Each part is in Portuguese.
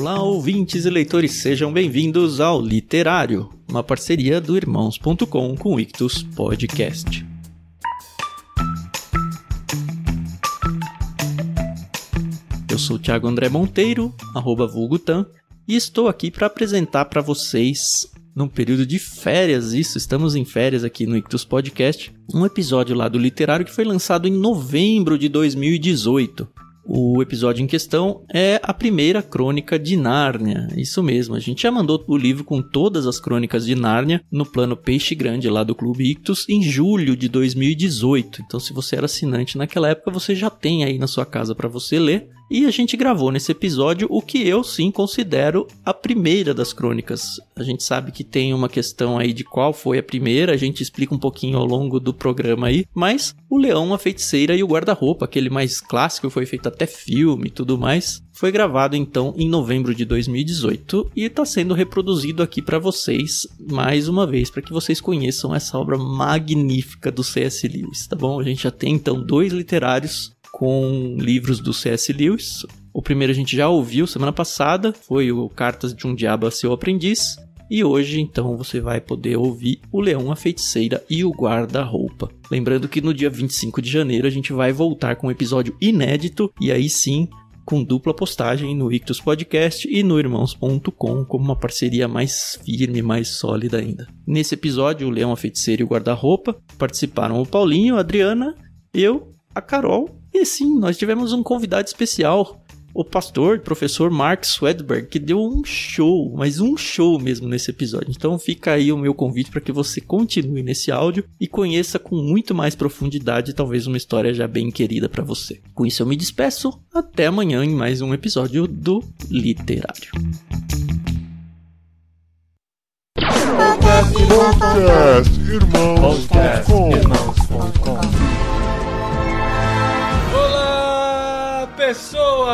Olá, ouvintes e leitores, sejam bem-vindos ao Literário, uma parceria do Irmãos.com com o Ictus Podcast. Eu sou o Thiago André Monteiro, arroba Vulgutan, e estou aqui para apresentar para vocês, num período de férias, isso, estamos em férias aqui no Ictus Podcast, um episódio lá do Literário que foi lançado em novembro de 2018. O episódio em questão é a primeira crônica de Nárnia. Isso mesmo, a gente já mandou o livro com todas as crônicas de Nárnia no plano Peixe Grande lá do Clube Ictus em julho de 2018. Então, se você era assinante naquela época, você já tem aí na sua casa para você ler. E a gente gravou nesse episódio o que eu sim considero a primeira das crônicas. A gente sabe que tem uma questão aí de qual foi a primeira, a gente explica um pouquinho ao longo do programa aí, mas o Leão, a Feiticeira e o Guarda-Roupa, aquele mais clássico, foi feito até filme e tudo mais, foi gravado então em novembro de 2018 e está sendo reproduzido aqui para vocês mais uma vez, para que vocês conheçam essa obra magnífica do C.S. Lewis, tá bom? A gente já tem então dois literários com livros do C.S. Lewis. O primeiro a gente já ouviu semana passada, foi o Cartas de um Diabo a Seu Aprendiz. E hoje, então, você vai poder ouvir o Leão, a Feiticeira e o Guarda-Roupa. Lembrando que no dia 25 de janeiro a gente vai voltar com um episódio inédito e aí sim com dupla postagem no Ictus Podcast e no Irmãos.com como uma parceria mais firme, mais sólida ainda. Nesse episódio, o Leão, a Feiticeira e o Guarda-Roupa participaram o Paulinho, a Adriana, eu, a Carol e sim, nós tivemos um convidado especial, o pastor, professor Mark Swedberg, que deu um show, mas um show mesmo nesse episódio. Então fica aí o meu convite para que você continue nesse áudio e conheça com muito mais profundidade talvez uma história já bem querida para você. Com isso eu me despeço, até amanhã em mais um episódio do Literário. Podcast Irmãos.com Olá, pessoas!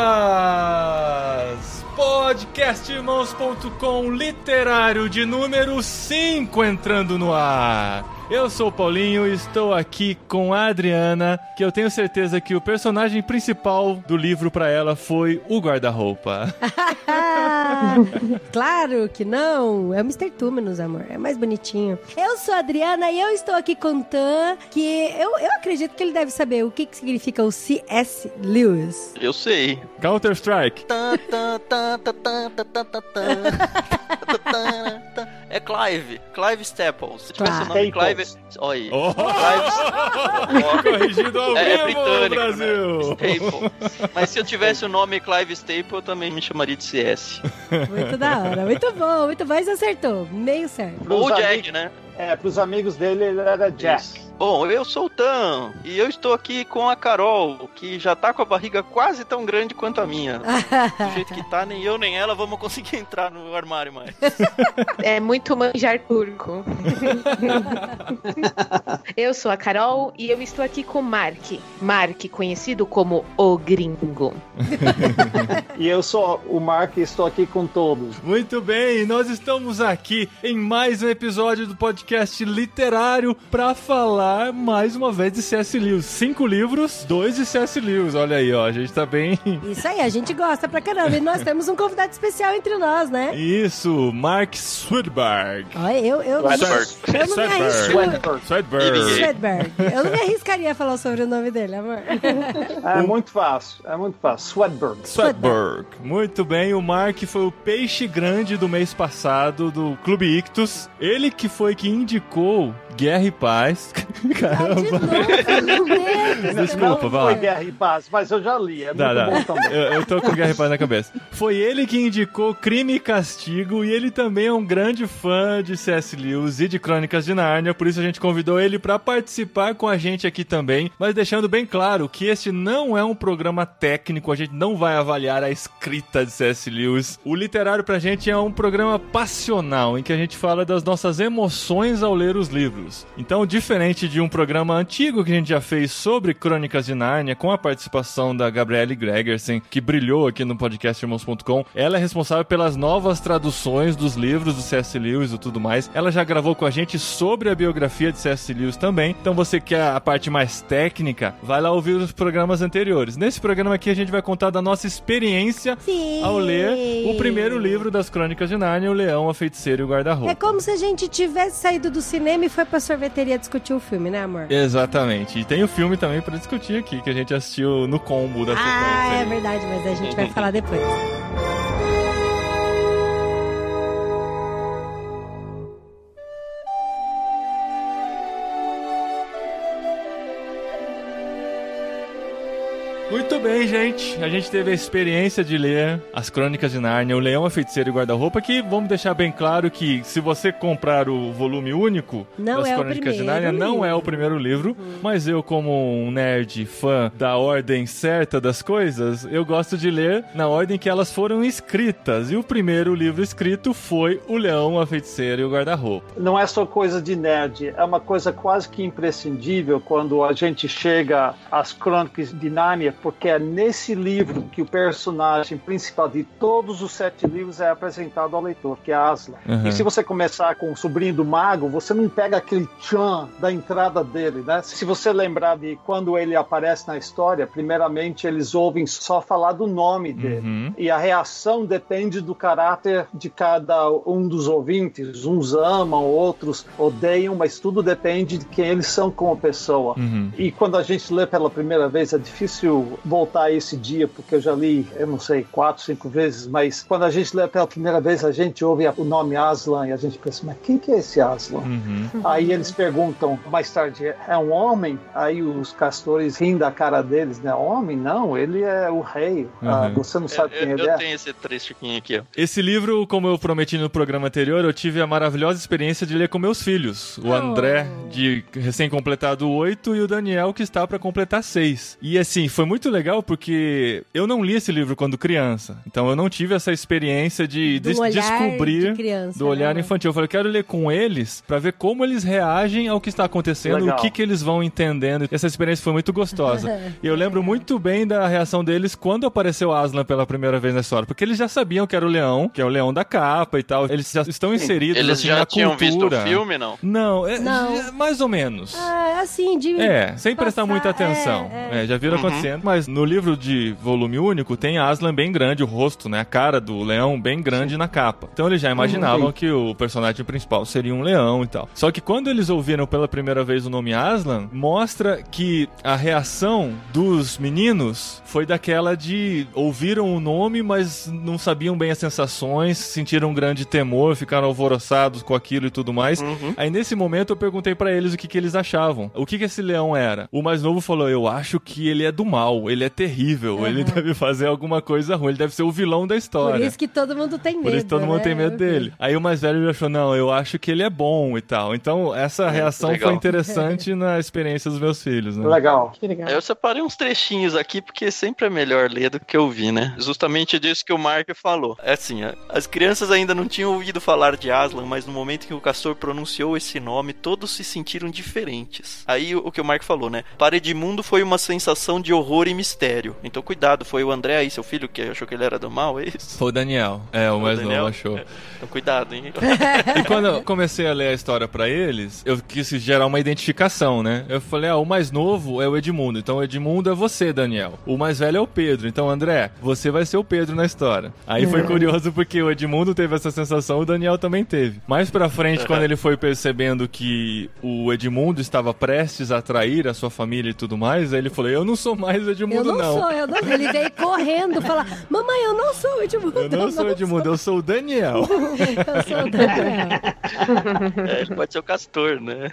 Podcastirmãos.com literário de número 5 entrando no ar. Eu sou o Paulinho e estou aqui com a Adriana, que eu tenho certeza que o personagem principal do livro para ela foi o guarda-roupa. claro que não. É o Mr. Túmenos, amor. É mais bonitinho. Eu sou a Adriana e eu estou aqui com o Tan, que eu, eu acredito que ele deve saber o que, que significa o C.S. Lewis. Eu sei. Counter-Strike. É Clive. Clive Staples. Se tivesse o nome Clive. Olha aí. Oh. Clive. Corrigido ao É, é vivo, britânico, Brasil. né? Staple. Mas se eu tivesse o nome Clive Staple, eu também me chamaria de CS. Muito da hora. Muito bom, muito bom. Mas acertou. Meio certo. Ou Jack, amigos- né? É, pros amigos dele ele era Jack. Isso. Bom, eu sou o Tan e eu estou aqui com a Carol, que já tá com a barriga quase tão grande quanto a minha. Do jeito que tá, nem eu nem ela vamos conseguir entrar no armário mais. É muito manjar turco. eu sou a Carol e eu estou aqui com Mark. Mark, conhecido como o Gringo. E eu sou o Mark e estou aqui com todos. Muito bem, nós estamos aqui em mais um episódio do podcast literário para falar mais uma vez de C.S. Lewis. Cinco livros, dois de C.S. Lewis. Olha aí, ó, a gente tá bem. Isso aí, a gente gosta pra caramba. E nós temos um convidado especial entre nós, né? Isso, Mark Swedberg. Olha, eu, eu, Swedberg. eu não me arrisco. Swedberg. Swedberg. Swedberg. Eu não me arriscaria a falar sobre o nome dele, amor. É muito fácil, é muito fácil. Swedberg. Swedberg. Muito bem, o Mark foi o peixe grande do mês passado do Clube Ictus. Ele que foi que indicou Guerra e Paz. De Caramba. novo, meu Deus. Desculpa, vai foi lá. Guerra e Paz, mas eu já li. É muito bom também. Eu, eu tô com Guerra e Paz na cabeça. Foi ele que indicou Crime e Castigo e ele também é um grande fã de C.S. Lewis e de Crônicas de Nárnia, por isso a gente convidou ele pra participar com a gente aqui também, mas deixando bem claro que este não é um programa técnico, a gente não vai avaliar a escrita de C.S. Lewis. O literário pra gente é um programa passional em que a gente fala das nossas emoções ao ler os livros. Então, diferente parte de um programa antigo que a gente já fez sobre Crônicas de Nárnia, com a participação da Gabriele Gregersen, que brilhou aqui no podcast Irmãos.com. Ela é responsável pelas novas traduções dos livros do C.S. Lewis e tudo mais. Ela já gravou com a gente sobre a biografia de C.S. Lewis também. Então você quer a parte mais técnica, vai lá ouvir os programas anteriores. Nesse programa aqui a gente vai contar da nossa experiência Sim. ao ler o primeiro livro das Crônicas de Nárnia, O Leão, a Feiticeira e o Guarda-Roupa. É como se a gente tivesse saído do cinema e foi pra sorveteria discutir o filme, né, amor? Exatamente. E tem o filme também pra discutir aqui, que a gente assistiu no combo da Ah, sequência. é verdade, mas a gente vai falar depois. Muito bem, gente. A gente teve a experiência de ler as Crônicas de Nárnia, O Leão, a Feiticeira e o Guarda-Roupa, que vamos deixar bem claro que se você comprar o volume único Não das é Crônicas de Nárnia, não é o primeiro livro, mas eu como um nerd fã da ordem certa das coisas, eu gosto de ler na ordem que elas foram escritas. E o primeiro livro escrito foi O Leão, a Feiticeira e o Guarda-Roupa. Não é só coisa de nerd, é uma coisa quase que imprescindível quando a gente chega às Crônicas de Nárnia, porque é nesse livro que o personagem principal de todos os sete livros é apresentado ao leitor, que é Aslan. Uhum. E se você começar com o sobrinho do mago, você não pega aquele tchan da entrada dele, né? Se você lembrar de quando ele aparece na história, primeiramente eles ouvem só falar do nome dele. Uhum. E a reação depende do caráter de cada um dos ouvintes. Uns amam, outros odeiam, mas tudo depende de quem eles são como pessoa. Uhum. E quando a gente lê pela primeira vez, é difícil voltar a esse dia, porque eu já li, eu não sei, quatro, cinco vezes, mas quando a gente lê pela primeira vez, a gente ouve o nome Aslan e a gente pensa, mas quem que é esse Aslan? Uhum. Aí eles perguntam mais tarde, é um homem? Aí os castores riem da cara deles, né? Homem? Não, ele é o rei. Ah, Uhum. você não sabe eu, quem eu ele é? tenho esse trechiquinho aqui, ó. Esse livro, como eu prometi no programa anterior, eu tive a maravilhosa experiência de ler com meus filhos. O Oh. André, de recém-completado 8, e o Daniel, que está para completar 6. E assim, foi muito legal porque eu não li esse livro quando criança. Então eu não tive essa experiência de Do olhar descobrir de criança, do olhar né? infantil. Eu falei, eu quero ler com eles para ver como eles reagem ao que está acontecendo, Legal. o que, que eles vão entendendo. Essa experiência foi muito gostosa. e eu lembro muito bem da reação deles quando apareceu Aslan pela primeira vez na história, porque eles já sabiam que era o leão, que é o leão da capa e tal. Eles já estão inseridos Eles assim, já na tinham visto cultura. o filme, não? Não, é, Não. já- mais ou menos. Ah, assim, de. É, sem prestar passar- muita atenção. é, É, já viram Uhum. acontecendo. Mas no livro de volume único tem Aslan bem grande, o rosto, né? A cara do leão bem grande na capa. Então eles já imaginavam Uhum. que o personagem principal seria um leão e tal. Só que quando eles ouviram pela primeira vez o nome Aslan, mostra que a reação dos meninos foi daquela de ouviram o nome, mas não sabiam bem as sensações, sentiram um grande temor, ficaram alvoroçados com aquilo e tudo mais. Uhum. Aí nesse momento eu perguntei pra eles o que, que eles achavam. O que, que esse leão era? O mais novo falou: Eu acho que ele é do mal, ele é terrível, ele deve fazer alguma coisa ruim, ele deve ser o vilão da história. Por isso que todo mundo tem medo. Por isso todo mundo né? tem medo dele. Aí o mais velho já achou, não, eu acho que ele é bom e tal. Então, essa reação legal. foi interessante na experiência dos meus filhos, né? Legal. Que legal. Eu separei uns trechinhos aqui porque sempre é melhor ler do que ouvir, né? Justamente disso que o Mark falou. É assim, as crianças ainda não tinham ouvido falar de Aslan, mas no momento que o castor pronunciou esse nome, todos se sentiram diferentes. Aí o que o Mark falou, né? Para Edmundo foi uma sensação de horror e mistério. Então cuidado, foi o André aí, seu filho, que achou que ele era do mal, é isso? Foi o Daniel. É, o mais Daniel? novo achou. Então cuidado, hein? E quando eu comecei a ler a história pra eles, eu quis gerar uma identificação, né? Eu falei, ah, o mais novo é o Edmundo, então o Edmundo é você, Daniel. O mais velho é o Pedro, então André, você vai ser o Pedro na história. Aí foi curioso porque o Edmundo teve essa sensação, o Daniel também teve. Mais pra frente, quando ele foi percebendo que o Edmundo estava prestes a trair a sua família e tudo mais, aí ele falou, eu não sou mais o Eu Edmundo, não, sou, eu não sou. Ele veio correndo falar: Mamãe, eu não sou o Edmundo. Eu não sou o Edmundo, eu sou o Daniel. Eu sou o Daniel. É, ele pode ser o castor, né?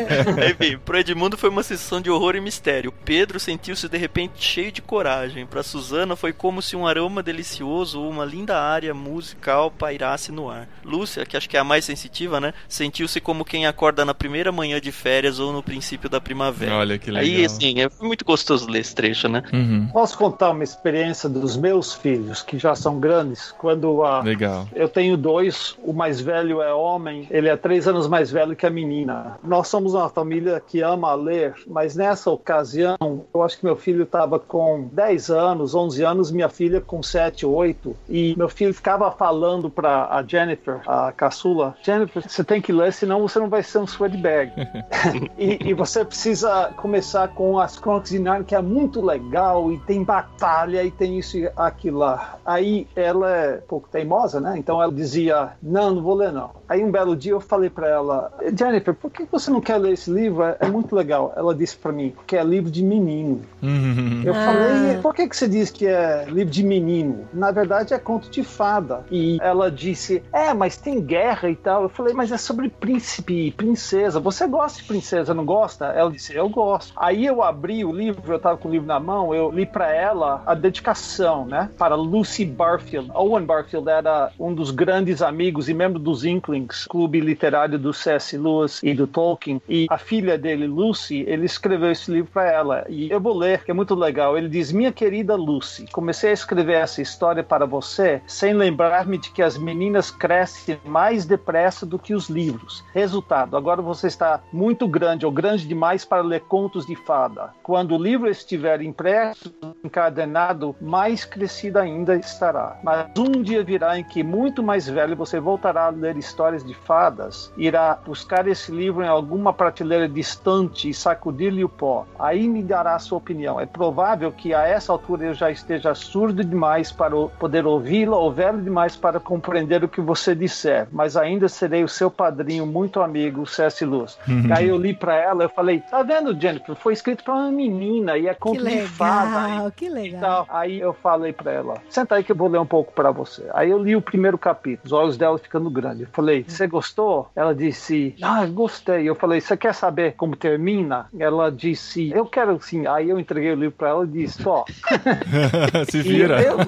Enfim, pro Edmundo foi uma sessão de horror e mistério. Pedro sentiu-se de repente cheio de coragem. Pra Susana foi como se um aroma delicioso ou uma linda área musical pairasse no ar. Lúcia, que acho que é a mais sensitiva, né? Sentiu-se como quem acorda na primeira manhã de férias ou no princípio da primavera. Olha que legal. Aí, assim, é muito gostoso ler esse trecho. Gancho, né? Uhum. Posso contar uma experiência dos meus filhos, que já são grandes? Quando a. Legal. Eu tenho dois, o mais velho é homem, ele é três anos mais velho que a menina. Nós somos uma família que ama ler, mas nessa ocasião, eu acho que meu filho estava com 10 anos, 11 anos, minha filha com 7, 8, e meu filho ficava falando para a Jennifer, a caçula, Jennifer, você tem que ler, senão você não vai ser um sweatbag. e, e você precisa começar com as Crônicas de Narnia, que é muito legal, e tem batalha, e tem isso e aquilo lá. Aí ela é um pouco teimosa, né? Então ela dizia, não, não vou ler não. Aí um belo dia eu falei para ela, Jennifer, por que você não quer ler esse livro? É, é muito legal. Ela disse para mim, porque é livro de menino. Uhum. Eu Ah. falei, por que, que você diz que é livro de menino? Na verdade é conto de fada. E ela disse, é, mas tem guerra e tal. Eu falei, mas é sobre príncipe e princesa. Você gosta de princesa, não gosta? Ela disse, eu gosto. Aí eu abri o livro, eu tava com o livro na mão, eu li para ela a dedicação, né? Para Lucy Barfield. Owen Barfield era um dos grandes amigos e membro dos Inklings, clube literário do C.S. Lewis e do Tolkien. E a filha dele, Lucy, ele escreveu esse livro para ela. E eu vou ler, que é muito legal. Ele diz: Minha querida Lucy, comecei a escrever essa história para você sem lembrar-me de que as meninas crescem mais depressa do que os livros. Resultado: agora você está muito grande ou grande demais para ler contos de fada. Quando o livro estiver impresso, encadenado, mais crescida ainda estará. Mas um dia virá em que, muito mais velho, você voltará a ler histórias de fadas, irá buscar esse livro em alguma prateleira distante e sacudir-lhe o pó. Aí me dará a sua opinião. É provável que a essa altura eu já esteja surdo demais para poder ouvi-la ou velho demais para compreender o que você disser, mas ainda serei o seu padrinho muito amigo, C.S. Lewis. Aí eu li para ela, eu falei: Tá vendo, Jennifer? Foi escrito para uma menina e é Que conto de fada. legal, que legal. Aí eu falei pra ela, senta aí que eu vou ler um pouco pra você. Aí eu li o primeiro capítulo, os olhos dela ficando grandes. Eu falei, você gostou? Ela disse, ah, gostei. Eu falei, você quer saber como termina? Ela disse, eu quero sim. Aí eu entreguei o livro pra ela e disse, ó. Se E vira. eu-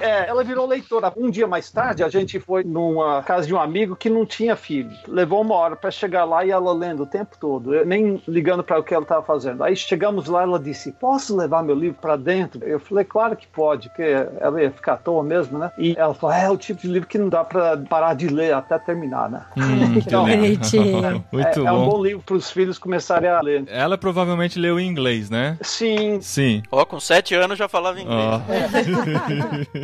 é, ela virou leitora. Um dia mais tarde, a gente foi numa casa de um amigo que não tinha filho. Levou uma hora pra chegar lá e ela lendo o tempo todo, eu nem ligando pra o que ela estava fazendo. Aí chegamos lá, ela disse: Posso levar meu livro pra dentro? Eu falei: Claro que pode, porque ela ia ficar à toa mesmo, né? E ela falou: É o tipo de livro que não dá pra parar de ler até terminar, né? Hum, que Então. Muito é, é um bom. livro para os filhos começarem a ler. Ela provavelmente leu em inglês, né? Sim, Sim. Ó, com sete anos já falava inglês. Ó.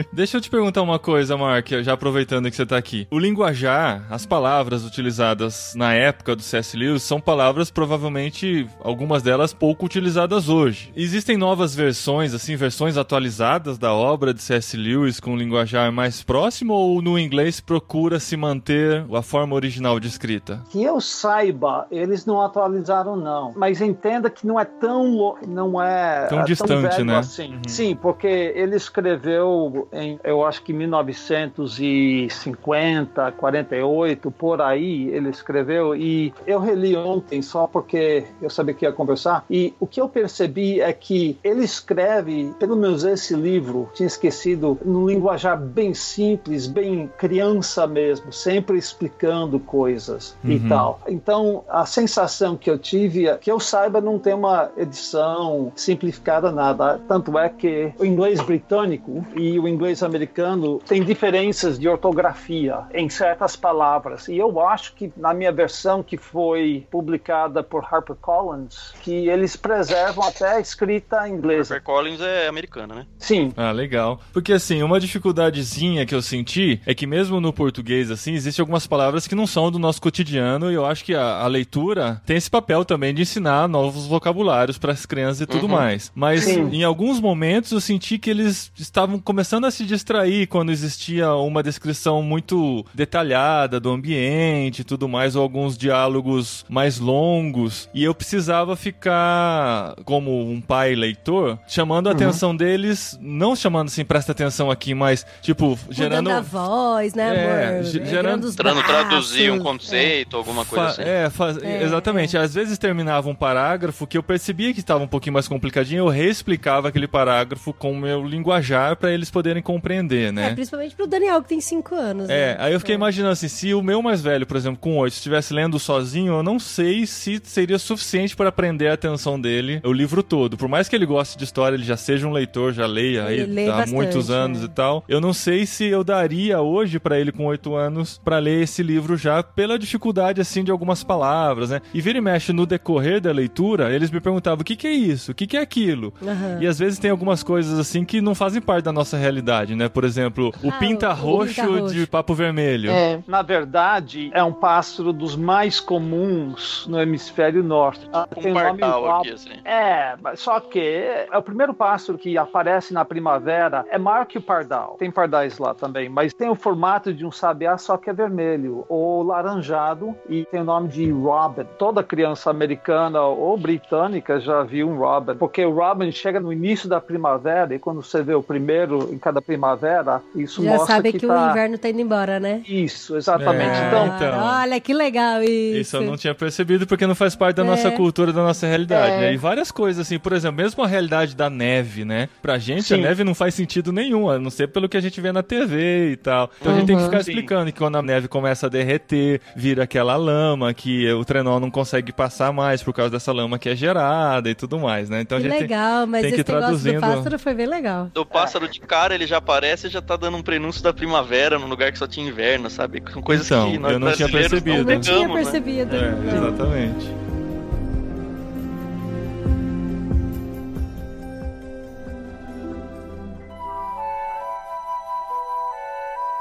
Deixa eu te perguntar uma coisa, Mark, já aproveitando que você tá aqui. O linguajar, as palavras utilizadas na época do C.S. Lewis são palavras provavelmente algumas delas pouco utilizadas hoje. Existem novas versões, assim, versões atualizadas da obra de C.S. Lewis com um linguajar mais próximo ou no inglês procura se manter a forma original de escrita? que eu saiba, eles não atualizaram não, mas entenda que não é tão não é Tão é distante, velho né? assim. Sim, porque ele escreveu em eu acho que 1950, 48, por aí ele escreveu e eu reli ontem só porque eu sabia que ia conversar e o que eu percebi é que ele escreve, pelo menos esse livro, tinha esquecido, num linguajar bem simples, bem criança mesmo, sempre explicando coisas e Uhum. tal. Então, a sensação que eu tive é que eu saiba não tem uma edição simplificada nada. Tanto é que o inglês britânico e o inglês americano têm diferenças de ortografia em certas palavras. E eu acho que na minha versão que foi publicada por HarperCollins, que eles preservam até a escrita inglesa. Harper Collins é americana, né? Sim, Ah, legal. Porque assim, uma dificuldadezinha que eu senti é que mesmo no português, assim, existem algumas palavras que não são do nosso cotidiano e eu acho que a, a leitura tem esse papel também de ensinar novos vocabulários para as crianças e tudo Uhum. mais. Mas Sim. em alguns momentos eu senti que eles estavam começando a se distrair quando existia uma descrição muito detalhada do ambiente e tudo mais, ou alguns diálogos mais longos. E eu precisava ficar, como um pai leitor, chamando a atenção deles, não chamando assim, presta atenção aqui, mas tipo, gerando. Mudando a voz, né, É, amor? ge- Erguendo gerando- os traduzir um conceito, alguma coisa Fa- assim. É, faz- É, exatamente. Às vezes terminava um parágrafo que eu percebia que estava um pouquinho mais complicadinho, eu reexplicava aquele parágrafo com o meu linguajar para eles poderem compreender, É, né? principalmente pro Daniel, que tem 5 anos. É, né? aí eu fiquei imaginando assim, se o meu mais velho, por exemplo, com 8, estivesse lendo sozinho, eu não sei se seria suficiente para prender a atenção dele o livro todo. Por mais que ele ele gosta de história, ele já seja um leitor, já leia aí lê há bastante, muitos anos é. e tal. Eu não sei se eu daria hoje pra ele com oito anos pra ler esse livro já pela dificuldade assim de algumas palavras, né? E vira e mexe no decorrer da leitura, eles me perguntavam o que que é isso, o que que é aquilo. Aham. E às vezes tem algumas coisas assim que não fazem parte da nossa realidade, né? Por exemplo, o Ah, pinta o roxo pinta-roxo. de papo vermelho. É. Na verdade, é um pássaro dos mais comuns no hemisfério norte. Ah, Um pardal igual- aqui, assim. É, mas só que é o primeiro pássaro que aparece na primavera é maior que o pardal. Tem pardais lá também, mas tem o formato de um sabiá, só que é vermelho ou laranjado e tem o nome de robin. Toda criança americana ou britânica já viu um robin, porque o robin chega no início da primavera e quando você vê o primeiro em cada primavera, isso Já mostra sabe que, que, tá... o inverno tá indo embora, né? Isso, exatamente. É, então, então. Olha que legal isso. Isso eu não tinha percebido porque não faz parte da nossa É. cultura, da nossa realidade, É. né? E várias coisas, assim, por exemplo, mesmo a realidade da neve, né? Pra gente Sim. a neve não faz sentido nenhum, a não ser pelo que a gente vê na TV e tal. Então a gente tem que ficar Sim. explicando que quando a neve começa a derreter, vira aquela lama que o trenó não consegue passar mais por causa dessa lama que é gerada e tudo mais, né? Então Que a gente tem- legal, mas tem que esse ir negócio do traduzindo. pássaro foi bem legal. Do pássaro de cara, ele já aparece e já tá dando um prenúncio da primavera num lugar que só tinha inverno, sabe? São coisas Então, que nós eu não tinha percebido. Não não tinha né? percebido. É, não. exatamente.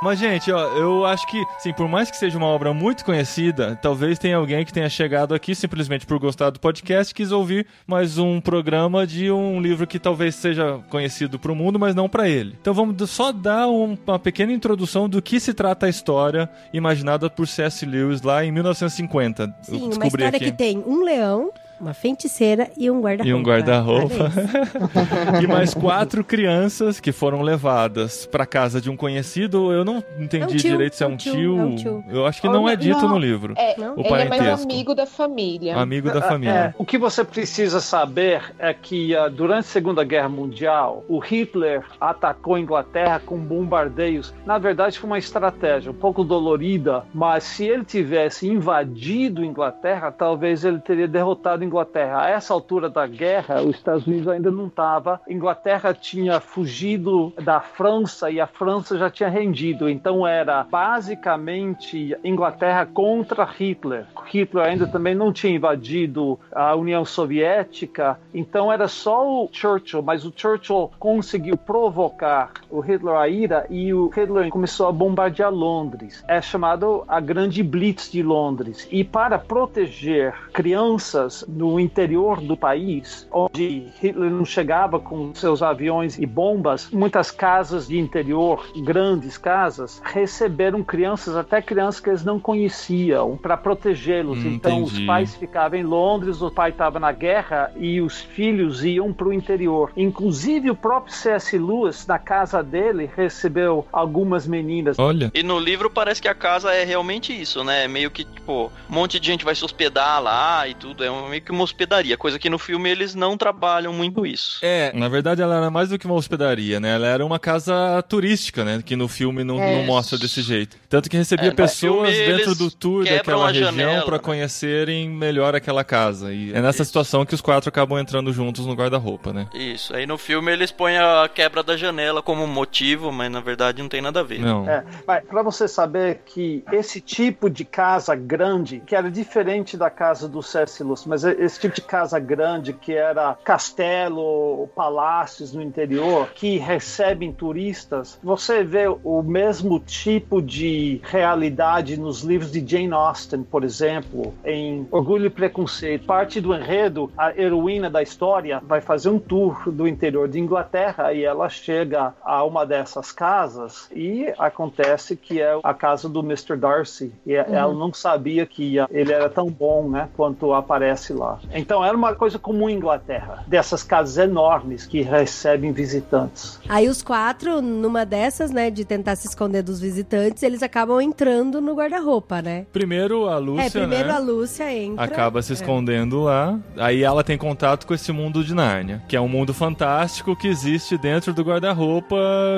Mas, gente, ó, eu acho que, sim, por mais que seja uma obra muito conhecida, talvez tenha alguém que tenha chegado aqui simplesmente por gostar do podcast e quis ouvir mais um programa de um livro que talvez seja conhecido pro mundo, mas não pra ele. Então vamos só dar um- uma pequena introdução do que se trata a história imaginada por C.S. Lewis lá em 1950. Eu Sim, uma descobri história aqui. que tem um leão, uma feiticeira e um guarda-roupa. E um guarda-roupa. E mais quatro crianças que foram levadas pra casa de um conhecido. Eu não entendi É um tio, direito se é é um um tio. tio, é um tio. Eu acho que não é dito Não, no livro. É, Não? O ele é mais parentesco. amigo da família. Amigo da É, família. o que você precisa saber é que ah, durante a Segunda Guerra Mundial, o Hitler atacou a Inglaterra com bombardeios. Na verdade, foi uma estratégia um pouco dolorida, mas se ele tivesse invadido a Inglaterra, talvez ele teria derrotado a Inglaterra. A essa altura da guerra, os Estados Unidos ainda não estava. Inglaterra tinha fugido da França e a França já tinha rendido. Então era basicamente Inglaterra contra Hitler. Hitler ainda também não tinha invadido a União Soviética, então era só o Churchill, mas o Churchill conseguiu provocar o Hitler a ira e o Hitler começou a bombardear Londres. É chamado a Grande Blitz de Londres. E para proteger crianças no interior do país, onde Hitler não chegava com seus aviões e bombas, muitas casas de interior, grandes casas, receberam crianças, até crianças que eles não conheciam, para protegê-los. Hum, então os pais ficavam em Londres, o pai estava na guerra e os filhos iam para o interior. Inclusive o próprio C.S. Lewis, na casa dele, recebeu algumas meninas. Olha. E no livro parece que a casa é realmente isso, né? Meio que, tipo, um monte de gente vai se hospedar lá e tudo. É um- meio que uma hospedaria. Coisa que no filme eles não trabalham muito isso. É, na verdade ela era mais do que uma hospedaria, né? Ela era uma casa turística, né? Que no filme não, É. não mostra desse jeito. Tanto que recebia É, pessoas filme, dentro do tour daquela região pra né? conhecerem melhor aquela casa. E é nessa Isso. situação que os quatro acabam entrando juntos no guarda-roupa, né? Isso. Aí no filme eles põem a quebra da janela como motivo, mas na verdade não tem nada a ver. Não. É, para você saber que esse tipo de casa grande, que era diferente da casa do C.S. Lewis, mas esse tipo de casa grande que era castelo, palácios no interior, que recebem turistas, você vê o mesmo tipo de realidade nos livros de Jane Austen, por exemplo, em Orgulho e Preconceito. Parte do enredo, a heroína da história vai fazer um tour do interior de Inglaterra e ela chega a uma dessas casas e acontece que é a casa do Mr. Darcy. E ela não sabia que ele era tão bom, né, quanto aparece lá. Então era uma coisa comum em Inglaterra, dessas casas enormes que recebem visitantes. Aí os quatro, numa dessas, né, de tentar se esconder dos visitantes, eles acabam entrando no guarda-roupa, né? Primeiro a Lúcia, é, primeiro né? a Lúcia entra. Acaba se É. escondendo lá. Aí ela tem contato com esse mundo de Nárnia, que é um mundo fantástico que existe dentro do guarda-roupa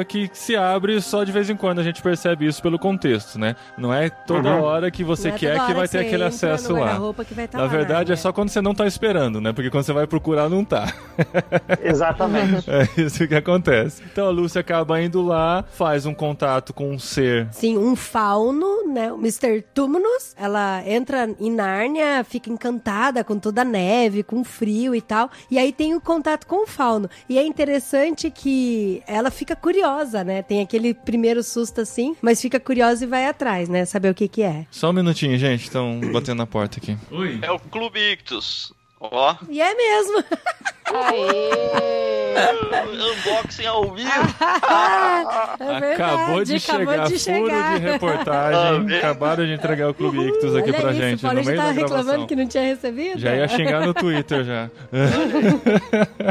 que se abre só de vez em quando a gente percebe isso pelo contexto, né? Não é toda Uhum. hora que você é quer que vai ter você aquele acesso lá. guarda-roupa que vai tá Na lá, verdade, né? é só quando você não tá esperando, né? Porque quando você vai procurar, não tá. Exatamente. É isso que acontece. Então a Lúcia acaba indo lá, faz um contato com um ser. Sim, um fauno, né? O Mr. Tumnus. Ela entra em Nárnia, fica encantada com toda a neve, com o frio e tal. E aí tem o contato com o fauno. E é interessante que ela fica curiosa, né? Tem aquele primeiro susto assim, mas fica curiosa e vai atrás, né? Saber o que que é. Só um minutinho, gente. Estão batendo na porta aqui. Oi. É o Clube Ictus. Ó, E é mesmo. Aê! unboxing ao vivo. é verdade, Acabou de chegar, acabou de furo chegar. de reportagem. Ah, vê? Acabaram de entregar o Clube Ictus aqui Olha pra isso, gente, o Paulo no já meio tava da reclamando que não tinha recebido. Já ia xingar no Twitter já.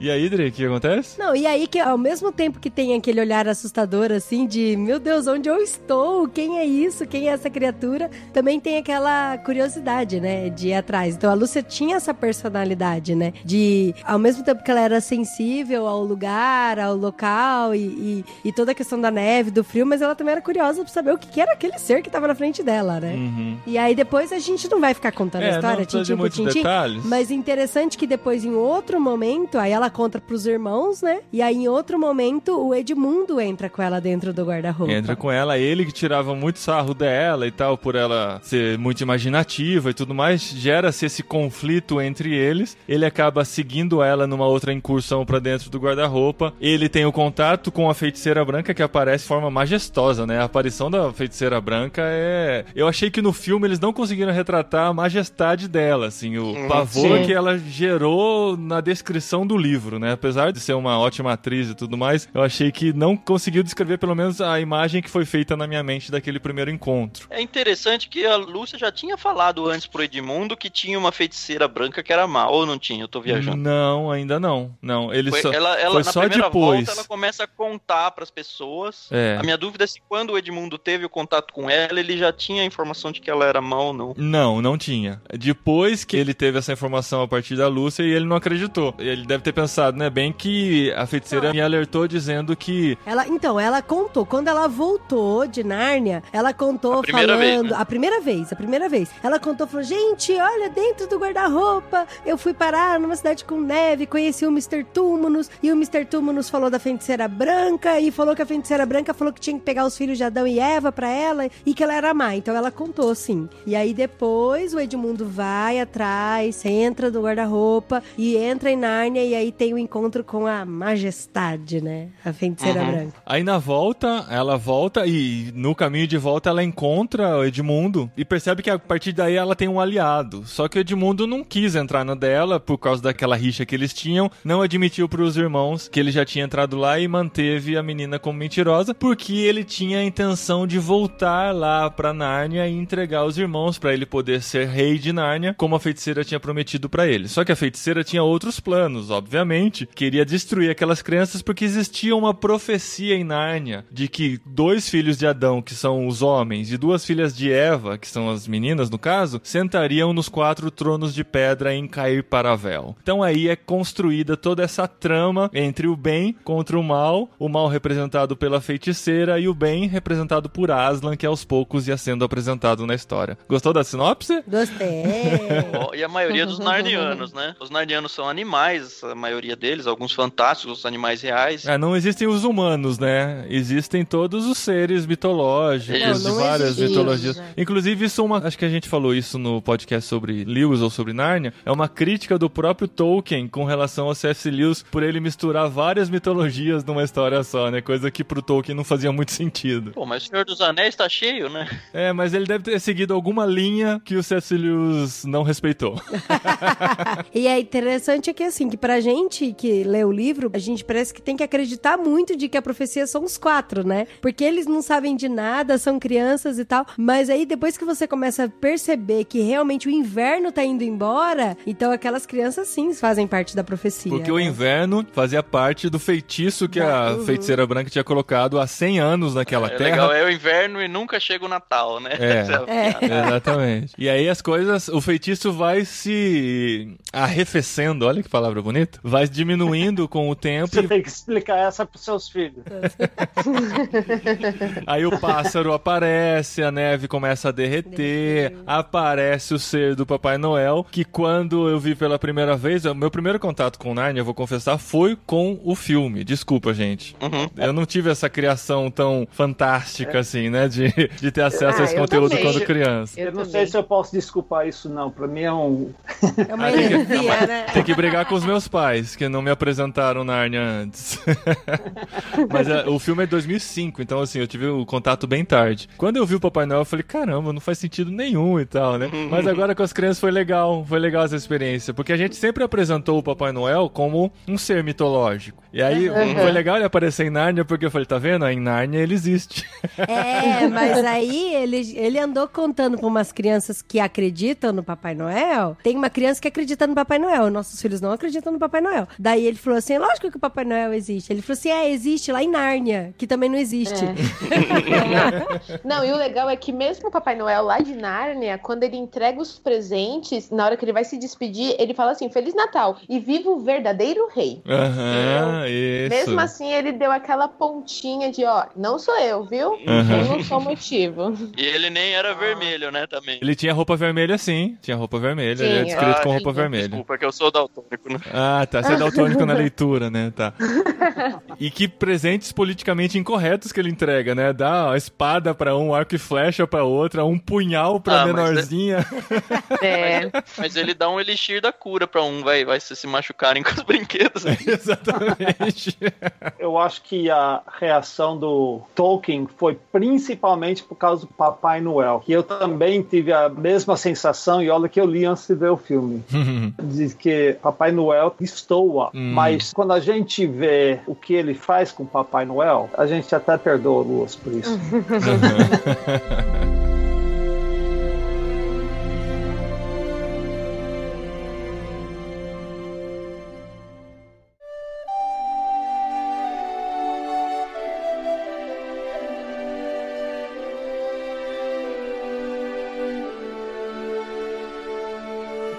e aí, Dri, o que acontece? Não, e aí que ao mesmo tempo que tem aquele olhar assustador assim de, meu Deus, onde eu estou? Quem é isso? Quem é essa criatura? Também tem aquela curiosidade, né, de ir atrás. Então a Lúcia tinha essa personalidade, né, de ao mesmo tempo que ela era sensível ao lugar, ao local e, e, e toda a questão da neve, do frio, mas ela também era curiosa pra saber o que era aquele ser que tava na frente dela, né? Uhum. E aí depois a gente não vai ficar contando a É, não história, tintim por tintim, detalhes. mas interessante que depois, em outro momento, aí ela conta pros irmãos, né? E aí, em outro momento, o Edmundo entra com ela dentro do guarda-roupa. Entra com ela, ele que tirava muito sarro dela e tal, por ela ser muito imaginativa e tudo mais, gera-se esse conflito entre eles. Ele acaba seguindo ela numa outra incursão pra dentro do guarda-roupa. Ele tem o contato com a feiticeira branca que aparece de forma majestosa, né? A aparição da feiticeira branca é. Eu achei que no filme eles não conseguiram retratar a majestade dela, assim, o Hum, pavor sim. que ela gerou na descrição do livro, né? Apesar de ser uma ótima atriz e tudo mais, eu achei que não conseguiu descrever pelo menos a imagem que foi feita na minha mente daquele primeiro encontro. É interessante que a Lúcia já tinha falado antes pro Edmundo que tinha uma feiticeira branca que era má. Ou não tinha? Eu tô viajando. Não, ainda não. Não, ele Foi- só ela, ela foi na só primeira depois. volta ela começa a contar pras pessoas. É. A minha dúvida é se quando o Edmundo teve o contato com ela, ele já tinha a informação de que ela era má ou não. Não, não tinha. Depois que ele teve essa informação a partir da Lúcia e ele não acreditou. Ele deve ter pensado, né, bem que a feiticeira me alertou dizendo que Ela, então, ela contou, quando ela voltou de Nárnia, ela contou A falando. vez, né? A primeira vez, a primeira vez. Ela contou, falou: gente, olha, dentro do guarda-roupa, eu fui parar numa cidade com neve, conheci o Mr. Túmulos, e o Mr. Túmulos falou da feiticeira branca, e falou que a feiticeira branca falou que tinha que pegar os filhos de Adão e Eva pra ela, e que ela era má. Então ela contou, sim. E aí depois o Edmundo vai atrás, entra do guarda-roupa, e entra em Nárnia, e aí tem o encontro com a majestade, né? A feiticeira Uhum. branca. Aí na volta, ela volta e no caminho de volta ela encontra o Edmundo e percebe que a partir daí ela tem um aliado. Só que o Edmundo não quis entrar na dela por causa daquela rixa que eles tinham, não admitiu pros irmãos que ele já tinha entrado lá e manteve a menina como mentirosa, porque ele tinha a intenção de voltar lá pra Nárnia e entregar os irmãos pra ele poder ser rei de Nárnia, como a feiticeira tinha prometido pra ele. Só que a feiticeira tinha outros planos, obviamente, queria destruir aquelas crianças porque existia uma profecia em Nárnia de que dois filhos de Adão, que são os homens, e duas filhas de Eva, que são as meninas no caso, sentariam nos quatro tronos de pedra em Cair Paravel. Então aí é construída toda essa trama entre o bem contra o mal, o mal representado pela feiticeira e o bem representado por Aslan, que aos poucos ia sendo apresentado na história. Gostou da sinopse? Gostei. E a maioria dos narnianos, né? Os narnianos são animais, a maioria deles, alguns fantásticos, os animais reais. É, não existem os humanos, né? Existem todos os seres mitológicos Não, de não várias existe. mitologias. Inclusive, isso é uma. Acho que a gente falou isso no podcast sobre Lewis ou sobre Nárnia. É uma crítica do próprio Tolkien com relação ao C.S. Lewis por ele misturar várias mitologias numa história só, né? Coisa que pro Tolkien não fazia muito sentido. Pô, mas o Senhor dos Anéis tá cheio, né? É, mas ele deve ter seguido alguma linha que o C.S. Lewis não respeitou. e é interessante que assim, que pra gente que lê o livro, a gente parece que tem que acreditar muito de que a profecia são os quatro, né? Porque eles não sabem de nada, são crianças e tal. Mas aí depois que você começa a perceber que realmente o inverno tá indo embora, então aquelas crianças sim fazem parte da profecia. Porque o né? inverno fazia parte do feitiço que a Uhum. feiticeira branca tinha colocado há 100 anos naquela é terra. legal, é o inverno e nunca chega o Natal, né? É. É. piada. Exatamente. E aí as coisas, o feitiço vai se arrefecendo, olha que palavra bonita, vai diminuindo com o tempo. Você e tem que explicar essa pros seus filhos. Aí o pássaro aparece, a neve começa a derreter, aparece o ser do Papai Noel, que quando eu vi pela primeira vez, o meu primeiro contato com Narnia, eu vou confessar, foi com o filme. Desculpa, gente. Uhum. Eu não tive essa criação tão fantástica assim, né? De, de ter acesso Ah, a esse conteúdo também. quando criança. Eu, Eu não também. sei se eu posso desculpar isso, não. Pra mim é um. É uma tem que- heresia, né? Tem que brigar com os meus pais, que não me apresentaram Narnia antes. Mas é, o filme é de 2005, então assim, eu tive o contato bem tarde. Quando eu vi o Papai Noel, eu falei, caramba, não faz sentido nenhum e tal, né? Mas agora com as crianças foi legal, foi legal essa experiência, porque a gente sempre apresentou o Papai Noel como um ser mitológico. E aí foi legal ele aparecer em Nárnia, porque eu falei, tá vendo? Em Nárnia ele existe. É, mas aí ele, ele andou contando pra umas crianças que acreditam no Papai Noel. Tem uma criança que acredita no Papai Noel. Nossos filhos não acreditam no Papai Noel. Daí ele falou assim: lógico que o Papai Noel existe. Ele falou assim: é, existe lá em Nárnia, que também não existe. Não, e o legal é que mesmo o Papai Noel lá de Nárnia, quando ele entrega os presentes, na hora que ele vai se despedir, ele fala assim: Feliz Natal e viva o verdadeiro rei. Aham, isso. Mesmo assim, ele deu aquela pontinha de, ó, não sou eu, viu? Eu não sou motivo. E ele nem era vermelho, né, também. Ele tinha roupa vermelha sim, tinha roupa vermelha, ele é descrito Ah, com roupa vermelha. Desculpa, que eu sou daltônico, né? Ah, tá. Você é daltônico na leitura, né? Tá. E que presentes politicamente incorretos que ele entrega, né? Dá a espada pra um, arco e flecha pra outra, um punhal pra Ah, mas é- menorzinha. É. Mas ele dá um elixir da cura pra um, vai, vai se se machucarem com os brinquedos. Exatamente. Eu acho que a reação do Tolkien foi principalmente por causa do Papai Noel. Que eu também tive a mesma sensação, e olha que eu li antes de ver o filme. de que Papai Noel destoa. Hum. Mas quando a gente vê o que ele faz com Papai Noel, a gente até perdoa o Luas por isso.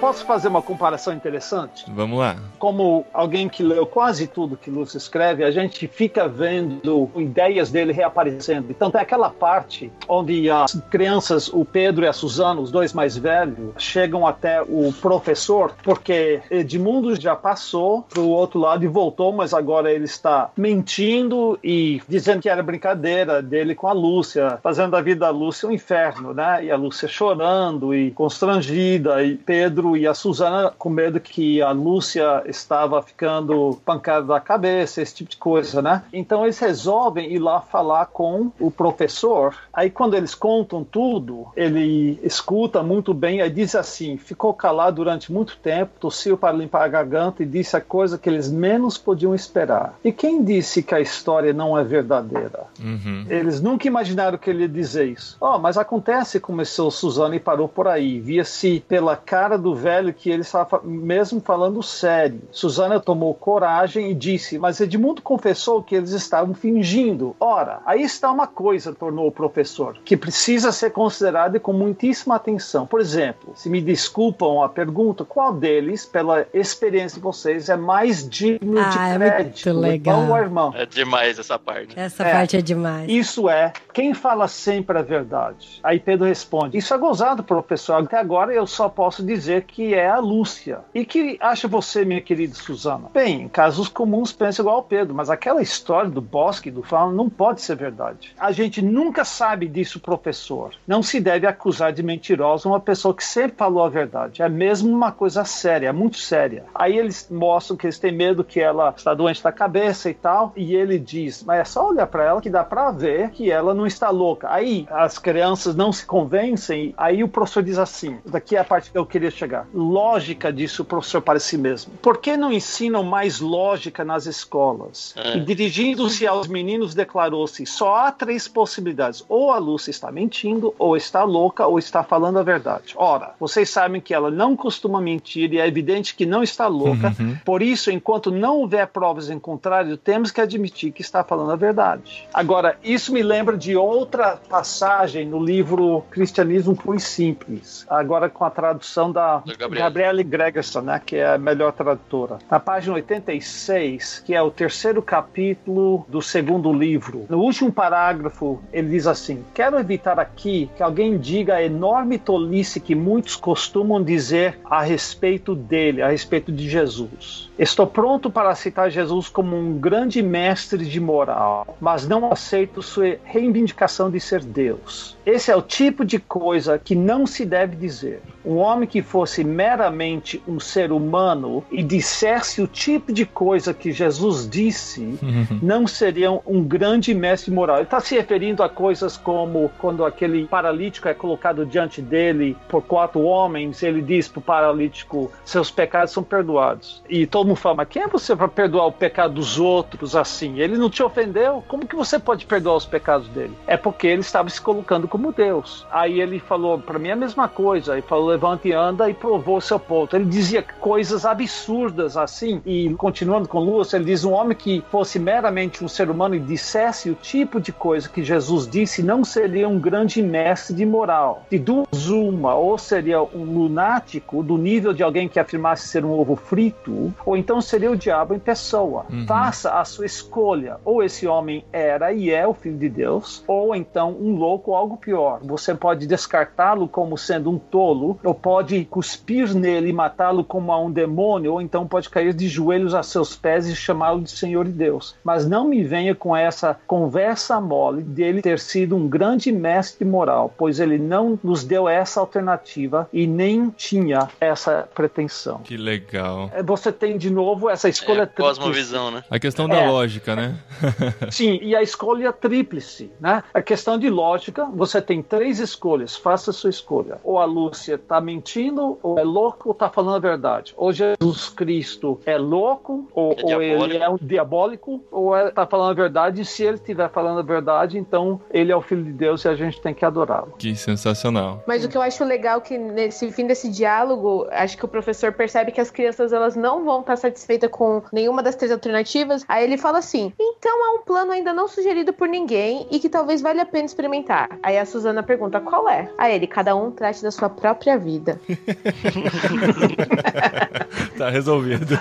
Posso fazer uma comparação interessante? Vamos lá. como alguém que leu quase tudo que Lúcio escreve, a gente fica vendo ideias dele reaparecendo. Então tem aquela parte onde as crianças, o Pedro e a Suzana, os dois mais velhos, chegam até o professor, porque Edmundo já passou para o outro lado e voltou, mas agora ele está mentindo e dizendo que era brincadeira dele com a Lúcia, fazendo a vida da Lúcia um inferno, né? E a Lúcia chorando e constrangida, e Pedro e a Suzana com medo que a Lúcia estava ficando pancada da cabeça, esse tipo de coisa, né? Então eles resolvem ir lá falar com o professor. Aí quando eles contam tudo, ele escuta muito bem e diz assim: ficou calado durante muito tempo, tossiu para limpar a garganta e disse a coisa que eles menos podiam esperar. E quem disse que a história não é verdadeira? Uhum. Eles nunca imaginaram que ele ia dizer isso. Oh, mas acontece, começou Suzana e parou por aí. Via-se pela cara do velho que ele estava mesmo falando sério. Suzana tomou coragem e disse: Mas Edmundo confessou que eles estavam fingindo. Ora, aí está uma coisa, tornou o professor, que precisa ser considerada com muitíssima atenção. Por exemplo, se me desculpam a pergunta, qual deles, pela experiência de vocês, é mais digno Ah, de é muito crédito? o legal. Irmão ou a irmã? É demais essa parte. Essa É. parte é demais. Isso é, quem fala sempre a verdade? Aí Pedro responde: Isso é gozado, professor. Até agora eu só posso dizer que é a Lúcia. E que acha você, minha querida Suzana? Bem, em casos comuns pensa igual ao Pedro, mas aquela história do bosque do fauno não pode ser verdade. A gente nunca sabe disso, professor. Não se deve acusar de mentirosa uma pessoa que sempre falou a verdade. É mesmo uma coisa séria, é muito séria. Aí eles mostram que eles têm medo que ela está doente da cabeça e tal, e ele diz: Mas é só olhar para ela que dá para ver que ela não está louca. Aí as crianças não se convencem, aí o professor diz assim: daqui é a parte que eu queria chegar. Lógica disso, o professor para si mesmo. Por que não ensinam mais lógica nas escolas? É. E dirigindo-se aos meninos, declarou-se: só há três possibilidades. Ou a Lúcia está mentindo, ou está louca, ou está falando a verdade. Ora, vocês sabem que ela não costuma mentir e é evidente que não está louca. Uhum. Por isso, enquanto não houver provas em contrário, temos que admitir que está falando a verdade. Agora, isso me lembra de outra passagem no livro Cristianismo Puro e Simples, agora com a tradução da Gabriela. Gabriele Gregerson, né, que é a melhor tradutora. Na página 86, que é o terceiro capítulo do segundo livro, no último parágrafo, ele diz assim: Quero evitar aqui que alguém diga a enorme tolice que muitos costumam dizer a respeito dele, a respeito de Jesus. Estou pronto para aceitar Jesus como um grande mestre de moral, mas não aceito sua reivindicação de ser Deus. Esse é o tipo de coisa que não se deve dizer. Um homem que fosse meramente um ser humano e dissesse o tipo de coisa que Jesus disse, não seria um grande mestre moral. Ele está se referindo a coisas como quando aquele paralítico é colocado diante dele por quatro homens, ele diz para o paralítico: seus pecados são perdoados. E todo mundo fala: mas quem é você para perdoar o pecado dos outros assim? Ele não te ofendeu? Como que você pode perdoar os pecados dele? É porque ele estava se colocando como Deus. Aí ele falou para mim a mesma coisa. Ele falou: levante e anda e provou seu ponto. Ele dizia coisas absurdas assim. E continuando com Lúcio, ele diz: um homem que fosse meramente um ser humano e dissesse o tipo de coisa que Jesus disse, não seria um grande mestre de moral. De duas, uma, ou seria um lunático do nível de alguém que afirmasse ser um ovo frito, ou então seria o diabo em pessoa. Uhum. Faça a sua escolha. Ou esse homem era e é o filho de Deus, ou então um louco ou algo pior. Você pode descartá-lo como sendo um tolo, ou pode cuspir nele e matá-lo como a um demônio, ou então pode cair de joelhos a seus pés e chamá-lo de Senhor e Deus. Mas não me venha com essa conversa mole dele ter sido um grande mestre moral, pois ele não nos deu essa alternativa e nem tinha essa pretensão. Que legal. É, Você tem de novo essa escolha É, cosmovisão, né? A questão da É. lógica, né? Sim, e a escolha tríplice, né? A questão de lógica, você tem três escolhas, faça a sua escolha. Ou a Lúcia tá mentindo, ou é louco, ou tá falando a verdade. Ou Jesus Cristo é louco, ou, É ou ele diabólico. é um diabólico, ou é, tá falando a verdade, e se ele estiver falando a verdade, então ele é o Filho de Deus e a gente tem que adorá-lo. Que sensacional. Mas o que eu acho legal é que nesse fim desse diálogo, acho que o professor percebe que as crianças elas não vão estar satisfeitas com nenhuma das três alternativas. Aí ele fala assim: então há um plano ainda não sugerido por ninguém e que talvez valha a pena experimentar. Aí a Suzana pergunta: qual é? Aí ele: cada um trate da sua própria vida. Tá resolvido.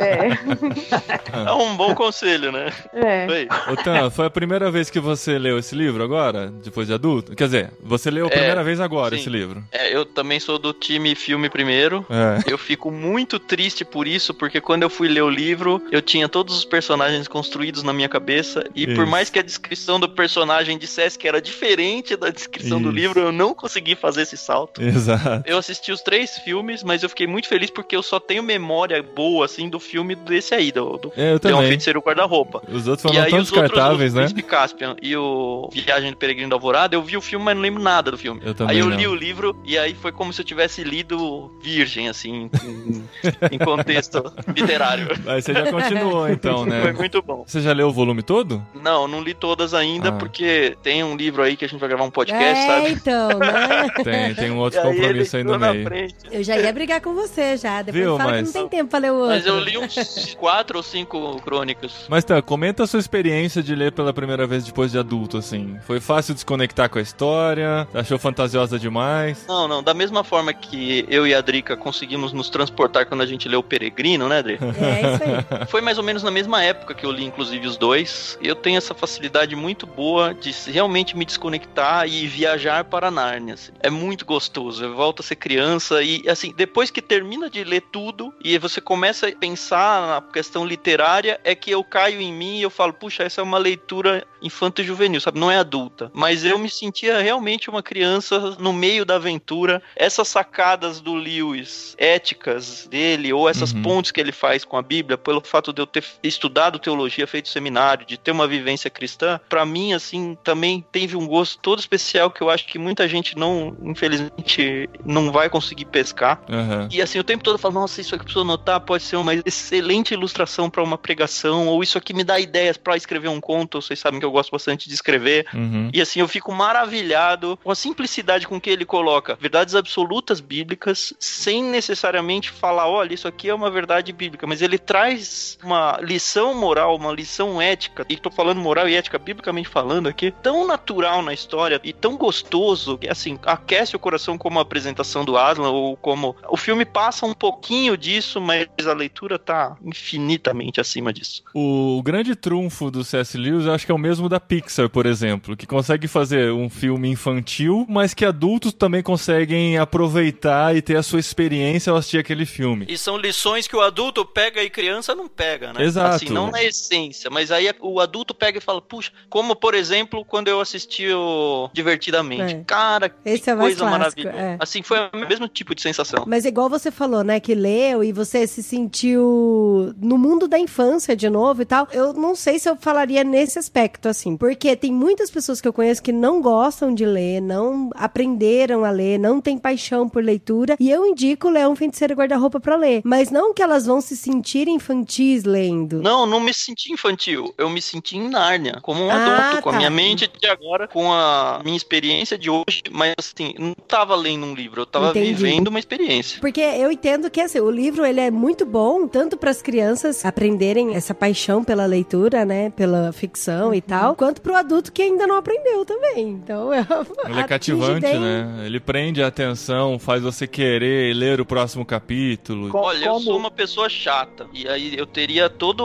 É, É um bom conselho, né? é. Foi. Ô, Tan, foi a primeira vez que você leu esse livro agora? Depois de adulto? Quer dizer, você leu a É, primeira vez agora sim. esse livro. É, eu também sou do time filme primeiro. É. Eu fico muito triste por isso, porque quando eu fui ler o livro, eu tinha todos os personagens construídos na minha cabeça. E por Isso. mais que a descrição do personagem dissesse que era diferente da descrição do Isso. livro, eu não consegui fazer esse salto. Exato. Eu assisti os três filmes, mas eu fiquei muito feliz porque eu só tenho memória boa, assim, do filme desse aí, do, do É, eu Leão também. Feiticeiro Guarda-Roupa. Os outros E foram aí tão os outros, o descartáveis, né? Príncipe Caspian e o Viagem do Peregrino da Alvorada, eu vi o filme, mas não lembro nada do filme. Eu também aí eu não. li o livro e aí foi como se eu tivesse lido virgem, assim, em, em contexto literário. Aí você já continuou, então, Foi né? muito bom. Você já leu o volume todo? Não, não li todas ainda, Ah. porque tem um livro aí que a gente vai gravar um podcast, é, sabe? então, né? Tem, tem um outro E aí compromisso aí no meio. frente. Eu já ia brigar com você já. Depois Viu, fala mas- que não tem tempo pra ler o outro. Mas eu li uns quatro ou cinco crônicas. Mas tá, comenta a sua experiência de ler pela primeira vez depois de adulto, assim. Foi fácil desconectar com a história? Achou fantasiosa demais? Não, não, da mesma forma que eu e a Drica conseguimos nos transportar quando a gente leu o Peregrino, né, Dri? É isso aí. Foi mais ou menos na mesma época que eu li, inclusive, os dois. Eu tenho essa facilidade muito boa de se- realmente me desconectar e viajar para Nárnia. assim. É muito gostoso. Eu volto a ser criança e, assim, depois que termina de ler tudo e você começa a pensar na questão literária, é que eu caio em mim e eu falo, puxa, essa é uma leitura infanto juvenil, sabe? Não é adulta. Mas eu me sentia realmente uma criança no meio da aventura. Essas sacadas do Lewis, éticas dele, ou essas Uhum. pontes que ele faz com a Bíblia, pelo fato de eu ter estudado teologia, feito seminário, de ter uma vivência cristã, pra mim, assim, também teve um gosto todo especial que eu acho que muita gente não, infelizmente, não vai conseguir pescar. Aham. E assim, o tempo todo eu falo, nossa, isso aqui precisa anotar, pode ser uma excelente ilustração pra uma pregação, ou isso aqui me dá ideias pra escrever um conto, vocês sabem que eu gosto bastante de escrever. Uhum. E assim, eu fico maravilhado com a simplicidade com que ele coloca verdades absolutas bíblicas, sem necessariamente falar, olha, isso aqui é uma verdade verdade bíblica, mas ele traz uma lição moral, uma lição ética, e tô falando moral e ética biblicamente falando aqui, tão natural na história e tão gostoso, que assim, aquece o coração como a apresentação do Aslan, ou como. O filme passa um pouquinho disso, mas a leitura tá infinitamente acima disso. O grande trunfo do C.S. Lewis eu acho que é o mesmo da Pixar, por exemplo, que consegue fazer um filme infantil, mas que adultos também conseguem aproveitar e ter a sua experiência ao assistir aquele filme. E são lições que o adulto pega e criança não pega, né? Exato. Assim, não na essência, mas aí o adulto pega e fala, puxa, como por exemplo, quando eu assisti o Divertidamente. É. Cara, que Esse é o mais coisa clássico, maravilhosa. é. Assim, foi o mesmo tipo de sensação. Mas igual você falou, né, que leu e você se sentiu no mundo da infância de novo e tal, eu não sei se eu falaria nesse aspecto, assim, porque tem muitas pessoas que eu conheço que não gostam de ler, não aprenderam a ler, não têm paixão por leitura, e eu indico ler um feiticeiro guarda-roupa pra ler, mas não que elas vão se sentir infantis lendo. Não, não me senti infantil. Eu me senti em Nárnia, como um Ah, adulto, com tá. a minha mente de agora, com a minha experiência de hoje. Mas assim, não tava lendo um livro, eu tava Entendi. vivendo uma experiência. Porque eu entendo que assim, o livro ele é muito bom tanto para as crianças aprenderem essa paixão pela leitura, né, pela ficção e tal, quanto pro adulto que ainda não aprendeu também. Então, eu Ele é cativante, né? Ele prende a atenção, faz você querer ler o próximo capítulo. Olha, eu como- sou uma pessoa chata. E aí eu teria toda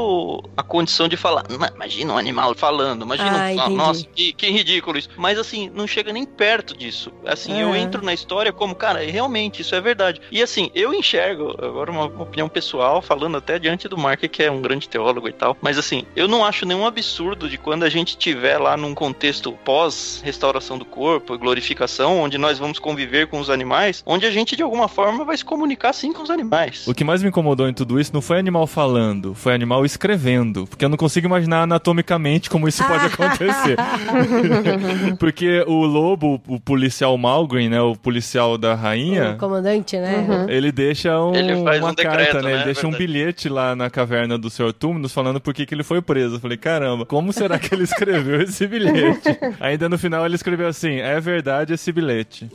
a condição de falar. "Não, Imagina um animal falando. Imagina Ah, um. Nossa, que, que ridículo isso. Mas assim, não chega nem perto disso. Assim, eu É. entro na história como, cara, realmente, isso é verdade. E assim, eu enxergo, agora uma opinião pessoal, falando até diante do Mark, que é um grande teólogo e tal. Mas assim, eu não acho nenhum absurdo de quando a gente tiver lá num contexto pós-restauração do corpo, glorificação, onde nós vamos conviver com os animais, onde a gente de alguma forma vai se comunicar sim com os animais. O que mais me incomodou em tudo isso não foi animal falando, foi animal escrevendo. Porque eu não consigo imaginar anatomicamente como isso pode acontecer. porque o lobo, o policial Malgrim, né? O policial da rainha. o comandante, né? Ele deixa um- Ele faz um uma decreto, carta, né? né? Ele deixa um bilhete lá na caverna do Sr. Túmulos falando por que, que ele foi preso. Eu falei, caramba, como será que ele escreveu esse bilhete? Ainda no final ele escreveu assim: é verdade esse bilhete.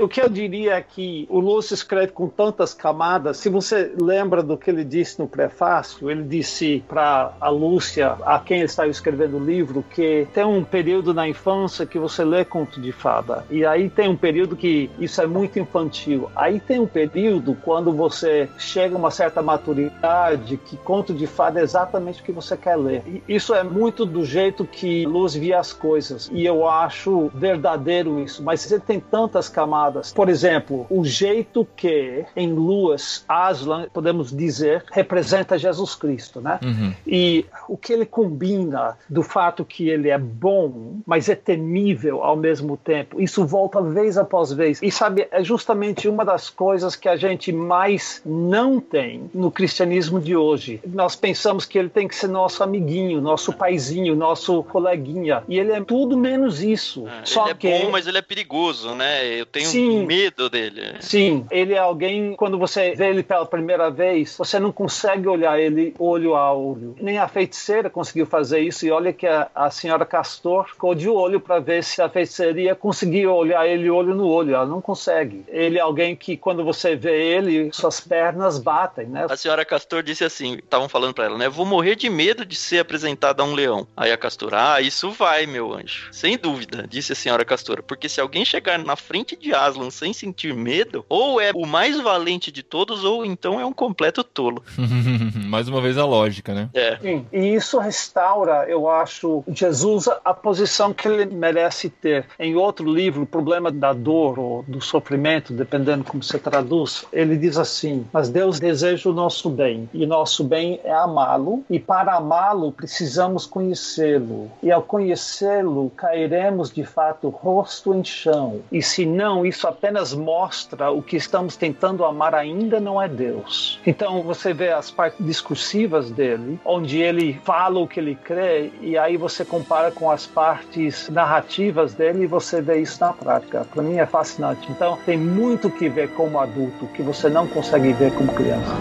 O que eu diria é que o Lúcio escreve com camadas. Se você lembra do que ele disse no prefácio, ele disse para a Lúcia, a quem ele estava escrevendo o livro, que tem um período na infância que você lê conto de fada. E aí tem um período que isso é muito infantil. Aí tem um período quando você chega a uma certa maturidade que conto de fada é exatamente o que você quer ler. E isso é muito do jeito que Luz via as coisas. E eu acho verdadeiro isso. Mas ele tem tantas camadas. Por exemplo, o jeito que em Lewis, Aslan, podemos dizer, representa Jesus Cristo, né? E o que ele combina do fato que ele é bom, mas é temível ao mesmo tempo, isso volta vez após vez. E sabe, é justamente uma das coisas que a gente mais não tem no cristianismo de hoje. Nós pensamos que ele tem que ser nosso amiguinho, nosso paizinho, nosso coleguinha. E ele é tudo menos isso. É, Só ele é que bom, mas ele é perigoso, né? Eu tenho Sim. medo dele. Sim, ele é alguém, quando você vê ele pela primeira vez, você não consegue olhar ele olho a olho. Nem a feiticeira conseguiu fazer isso, e olha que a, a senhora Castor ficou de olho para ver se a feiticeira conseguia olhar ele olho no olho. Ela não consegue. Ele é alguém que, quando você vê ele, suas pernas batem, né? A senhora Castor disse assim, estavam falando pra ela, né? Vou morrer de medo de ser apresentada a um leão. Aí a Castor, ah, isso vai, meu anjo. Sem dúvida, disse a senhora Castor. Porque se alguém chegar na frente de Aslan sem sentir medo, ou é o mais valente de todos, ou então é um completo tolo. Mais uma vez a lógica, né? É. Sim, e isso restaura, eu acho, Jesus a posição que ele merece ter. Em outro livro, O Problema da Dor ou do Sofrimento, dependendo como você traduz, ele diz assim: Mas Deus deseja o nosso bem, e nosso bem é amá-lo, e para amá-lo precisamos conhecê-lo, e ao conhecê-lo cairemos de fato rosto em chão, e se não, isso apenas mostra o que estamos tentando amar ainda não é Deus. Então você vê as partes discursivas dele, onde ele fala o que ele crê, e aí você compara com as partes narrativas dele e você vê isso na prática. Para mim é fascinante. Então tem muito que ver como adulto que você não consegue ver como criança.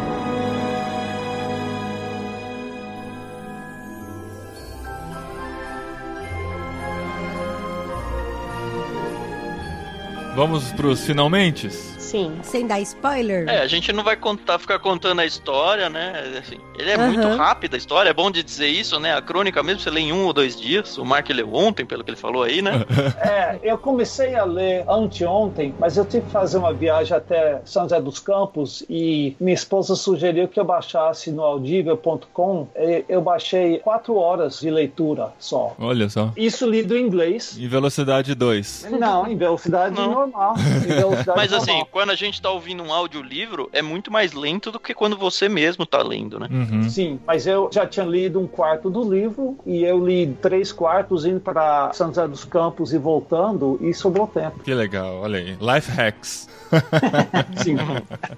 Vamos pros finalmente? Sim. Sem dar spoiler? É, a gente não vai contar, ficar contando a história, né? Assim, ele é Aham. muito rápido a história, é bom de dizer isso, né? A crônica mesmo você lê em um ou dois dias. O Mark leu ontem, pelo que ele falou aí, né? É, eu comecei a ler anteontem, mas eu tive que fazer uma viagem até São José dos Campos e minha esposa sugeriu que eu baixasse no audível.com. E Eu baixei quatro horas de leitura só. Olha só. Isso lido em inglês. Em velocidade 2. Não, em velocidade Não. normal. Em velocidade Mas assim, normal. Quando a gente tá ouvindo um audiolivro, é muito mais lento do que quando você mesmo tá lendo, né? Uhum. Sim, mas eu já tinha lido um quarto do livro e eu li três quartos indo para São José dos Campos e voltando e sobrou tempo. Que legal, olha aí. Life hacks. Sim.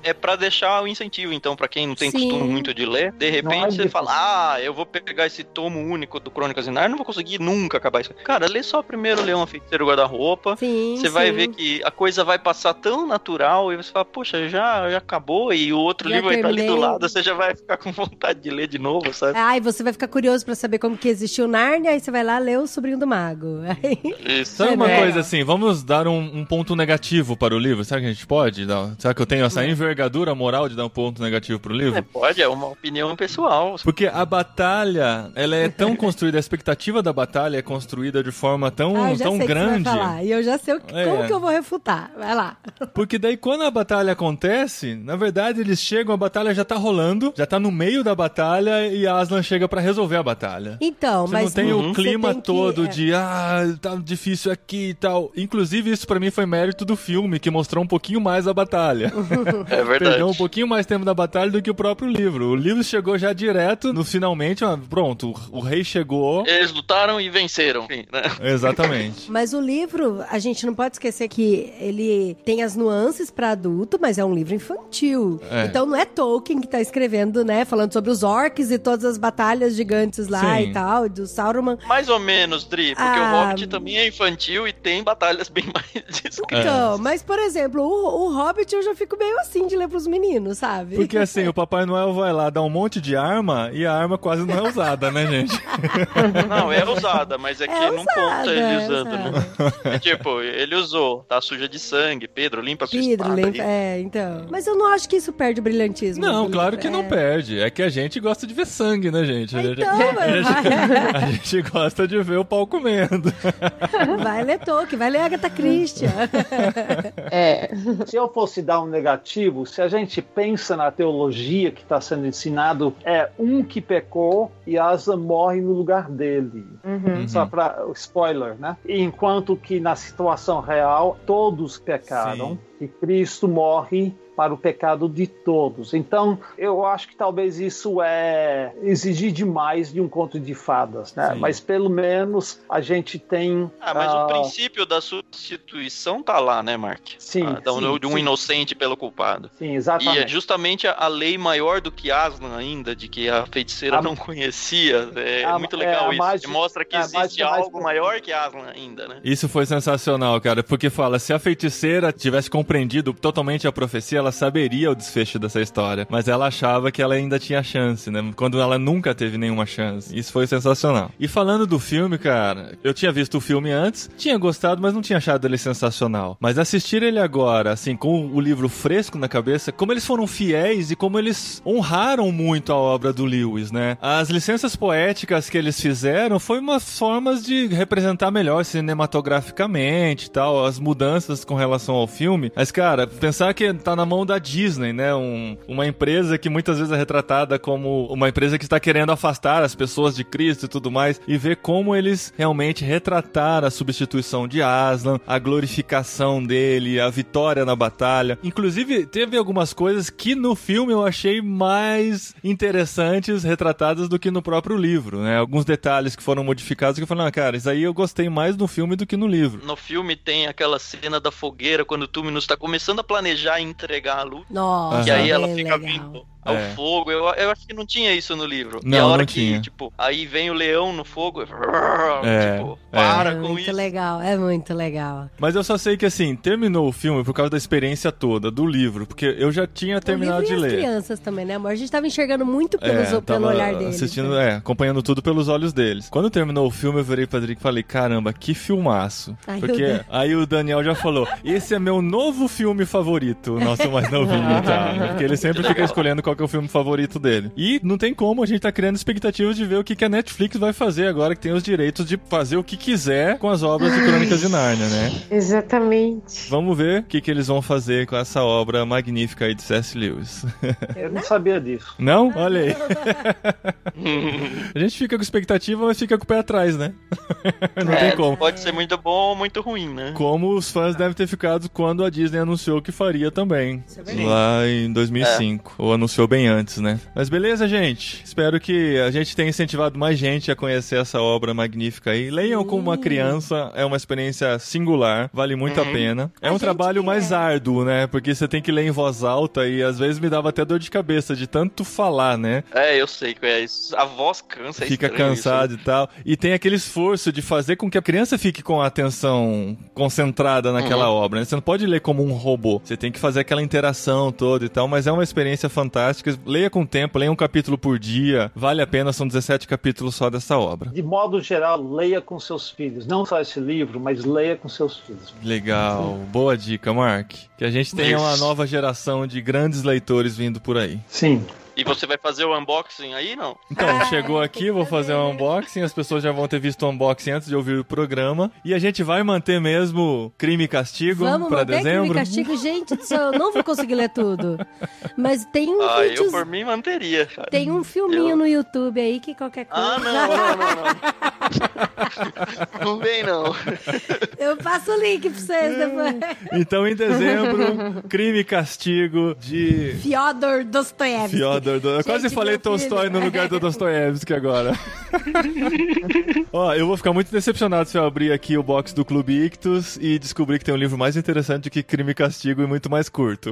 É pra deixar o incentivo, então, pra quem não tem Sim. costume muito de ler, de Não é repente você fala, ah, eu vou pegar esse tomo único do Crônicas de Narnia, não vou conseguir nunca acabar isso. Cara, lê só primeiro Leão Feiticeiro Guarda-Roupa, Você vai ver que a coisa vai passar tão natural e você fala, poxa, já, já acabou e o outro Já livro vai estar ali do lado, você já vai ficar com vontade de ler de novo, sabe? Ai, você vai ficar curioso pra saber como que existiu Nárnia, aí você vai lá ler o Sobrinho do Mago. Aí- Isso. Sabe uma É. coisa assim, vamos dar um, um ponto negativo para o livro? Será que a gente pode? Dar- será que eu tenho essa envergadura moral de dar um ponto negativo pro livro? É, pode, é uma opinião pessoal. Porque a batalha, ela é tão construída, a expectativa da batalha é construída de forma tão, ah, eu já tão sei o que você grande. vai falar. E eu já sei o que, É. como que eu vou refutar. Vai lá. Porque daí quando a batalha acontece, na verdade eles chegam, a batalha já tá rolando, já tá no meio da batalha e Aslan chega pra resolver a batalha. Então, Você mas não tem Uhum. o clima tem que- todo é. de ah, tá difícil aqui e tal. Inclusive, isso pra mim foi mérito do filme, que mostrou um pouquinho mais a batalha. É verdade. Perdeu um pouquinho mais tempo da batalha do que o próprio livro. O livro chegou já direto no finalmente, pronto, o, rei chegou. Eles lutaram e venceram. Enfim, né? Exatamente. Mas o livro, a gente não pode esquecer que ele tem as nuances pra adulto, mas é um livro infantil. É. Então não é Tolkien que tá escrevendo, né? Falando sobre os orcs e todas as batalhas gigantes lá Sim. e tal, do Sauron. Mais ou menos, Dri, porque Ah. o Hobbit também é infantil e tem batalhas bem mais descritas. Então, mas por exemplo, o, o Hobbit eu já fico meio assim de ler pros meninos, sabe? Porque assim, o Papai Noel vai lá dar um monte de arma e a arma quase não é usada, né, gente? Não, é usada, mas é que É não usada, conta ele é usando, né? É tipo, ele usou, tá suja de sangue, Pedro, limpa a sua espada. limpa, é, então. Mas eu não acho que isso perde o brilhantismo. Não, claro que não é. perde. É que a gente gosta de ver sangue, né, gente? A gente, Então, a gente gosta de ver o pau comendo. vai ler Tolkien, vai ler Agatha Christie. É. Se eu fosse dar um negativo, se a gente pensa na teologia que está sendo ensinado, é um que pecou e Asa morre no lugar dele. Uhum. Só para spoiler, né? Enquanto que na situação real todos pecaram e Cristo morre para o pecado de todos. Então, eu acho que talvez isso é exigir demais de um conto de fadas, né? Sim. Mas pelo menos a gente tem Ah, mas ah, o princípio da substituição tá lá, né, Mark? Sim, Ah, da- sim, de um sim. inocente pelo culpado. Sim, E exatamente. é justamente a, a lei maior do que Aslan ainda, de que a feiticeira A- não conhecia. É a- muito é, legal a isso. mágica- que mostra que é, existe mais algo maior que Aslan ainda, né? Isso foi sensacional, cara, porque fala, se a feiticeira tivesse compreendido totalmente a profecia, ela saberia o desfecho dessa história. Mas ela achava que ela ainda tinha chance, né? Quando ela nunca teve nenhuma chance. Isso foi sensacional. E falando do filme, cara, eu tinha visto o filme antes, tinha gostado, mas não tinha achado ele sensacional. Mas assistir ele agora, assim, com o livro fresco na cabeça, como eles foram fiéis e como eles honraram muito a obra do Lewis, né? As licenças poéticas que eles fizeram foi umas formas de representar melhor cinematograficamente e tal, as mudanças com relação ao filme. Mas, cara, pensar que tá na mão da Disney, né? Um- uma empresa que muitas vezes é retratada como uma empresa que está querendo afastar as pessoas de Cristo e tudo mais, e ver como eles realmente retrataram a substituição de Aslan, a glorificação dele, a vitória na batalha. Inclusive, teve algumas coisas que no filme eu achei mais interessantes retratadas do que no próprio livro, né? Alguns detalhes que foram modificados que eu falei, ah, cara, isso aí eu gostei mais no filme do que no livro. No filme tem aquela cena da fogueira quando o Túminus tá começando a planejar e entregar a luz. Nossa, E aí ela bem fica legal. vindo ao É. fogo. Eu, eu acho que não tinha isso no livro. e Não, a hora não que, tinha. tipo, aí vem o leão no fogo, É, tipo, é. para é com muito isso. legal, é muito legal. Mas eu só sei que assim, terminou o filme por causa da experiência toda, do livro, porque eu já tinha terminado o de e ler. crianças também, né, amor? A gente tava enxergando muito pelos, É, pelo tava olhar deles. assistindo, né? é, acompanhando tudo pelos olhos deles. Quando terminou o filme, eu virei pra Drick e falei, caramba, que filmaço. Ai, Porque eu- aí o Daniel já falou, esse é meu novo filme favorito, o nosso mais novinho e tal. né? Porque ele sempre fica escolhendo qual que é o filme favorito dele. E não tem como, a gente tá criando expectativas de ver o que, que a Netflix vai fazer agora que tem os direitos de fazer o que quiser com as obras de Crônicas de Nárnia, né? Exatamente. Vamos ver o que, que eles vão fazer com essa obra magnífica aí de C.S. Lewis. Eu não sabia disso. Não? Olha aí. A gente fica com expectativa, mas fica com o pé atrás, né? Não É, tem como. Pode ser muito bom ou muito ruim, né? Como os fãs devem ter ficado quando a Disney anunciou que faria também. É. Lá em 2005. Ou anunciou bem antes, né? Mas beleza, gente. Espero que a gente tenha incentivado mais gente a conhecer essa obra magnífica aí. Leiam como uma criança. É uma experiência singular. Vale muito a pena. É A um trabalho mais é. árduo, né? Porque você tem que ler em voz alta e às vezes me dava até dor de cabeça de tanto falar, né? É, eu sei que é isso. A voz cansa, é fica cansado e tal. E tem aquele esforço de fazer com que a criança fique com a atenção concentrada naquela Uhum. obra. né? Você não pode ler como um robô. Você tem que fazer aquela interação toda e tal. Mas é uma experiência fantástica. Leia com tempo, leia um capítulo por dia. Vale a pena, são 17 capítulos só dessa obra. De modo geral, leia com seus filhos. Não só esse livro, mas leia com seus filhos. Legal. Boa dica, Mark. Que a gente tenha uma Isso. nova geração de grandes leitores vindo por aí. Sim. E você vai fazer o unboxing aí, não? Então, Ah, chegou aqui, vou fazer um né? unboxing, as pessoas já vão ter visto o unboxing antes de ouvir o programa. E a gente vai manter mesmo Crime e Castigo Vamos pra manter dezembro. crime e castigo. Gente do céu, eu não vou conseguir ler tudo. Mas tem um Ah, eu vídeos- por mim manteria, cara. tem um filminho Eu- no YouTube aí que qualquer coisa. Ah, não, não, não, não. não vem, não. Eu passo o link pra vocês depois. Então, em dezembro, Crime e Castigo de Fyodor Dostoiévski. Fyodor. Do... Eu Gente, quase falei Tolstói no lugar do Dostoiévski agora. Ó, eu vou ficar muito decepcionado se eu abrir aqui o box do Clube Ictus e descobrir que tem um livro mais interessante que Crime e Castigo e muito mais curto.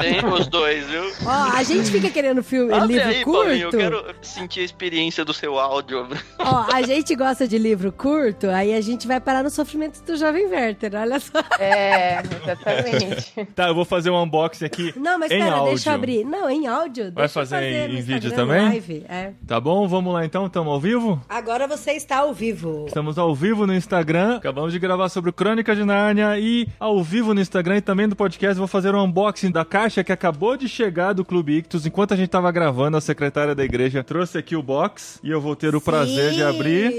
Tem os dois, viu? Ó, a gente fica querendo filme, Abre livro aí, Paulinho, eu curto. quero sentir a experiência do seu áudio. Ó, a gente gosta de livro curto, aí a gente vai parar no sofrimento do jovem Werther, olha só. É, exatamente. tá, eu vou fazer um unboxing aqui Não, mas em pera, áudio. deixa eu abrir. Não, em áudio. Vai deixa eu fazer em- no vídeo também? Live, é. Tá bom? Vamos lá então, estamos ao vivo? Agora você está ao vivo. Estamos ao vivo no Instagram. Acabamos de gravar sobre o Crônica de Nárnia e ao vivo no Instagram e também do podcast vou fazer um unboxing da caixa que acabou de chegar do Clube Ictus. Enquanto a gente tava gravando, a secretária da igreja trouxe aqui o box e eu vou ter o prazer de abrir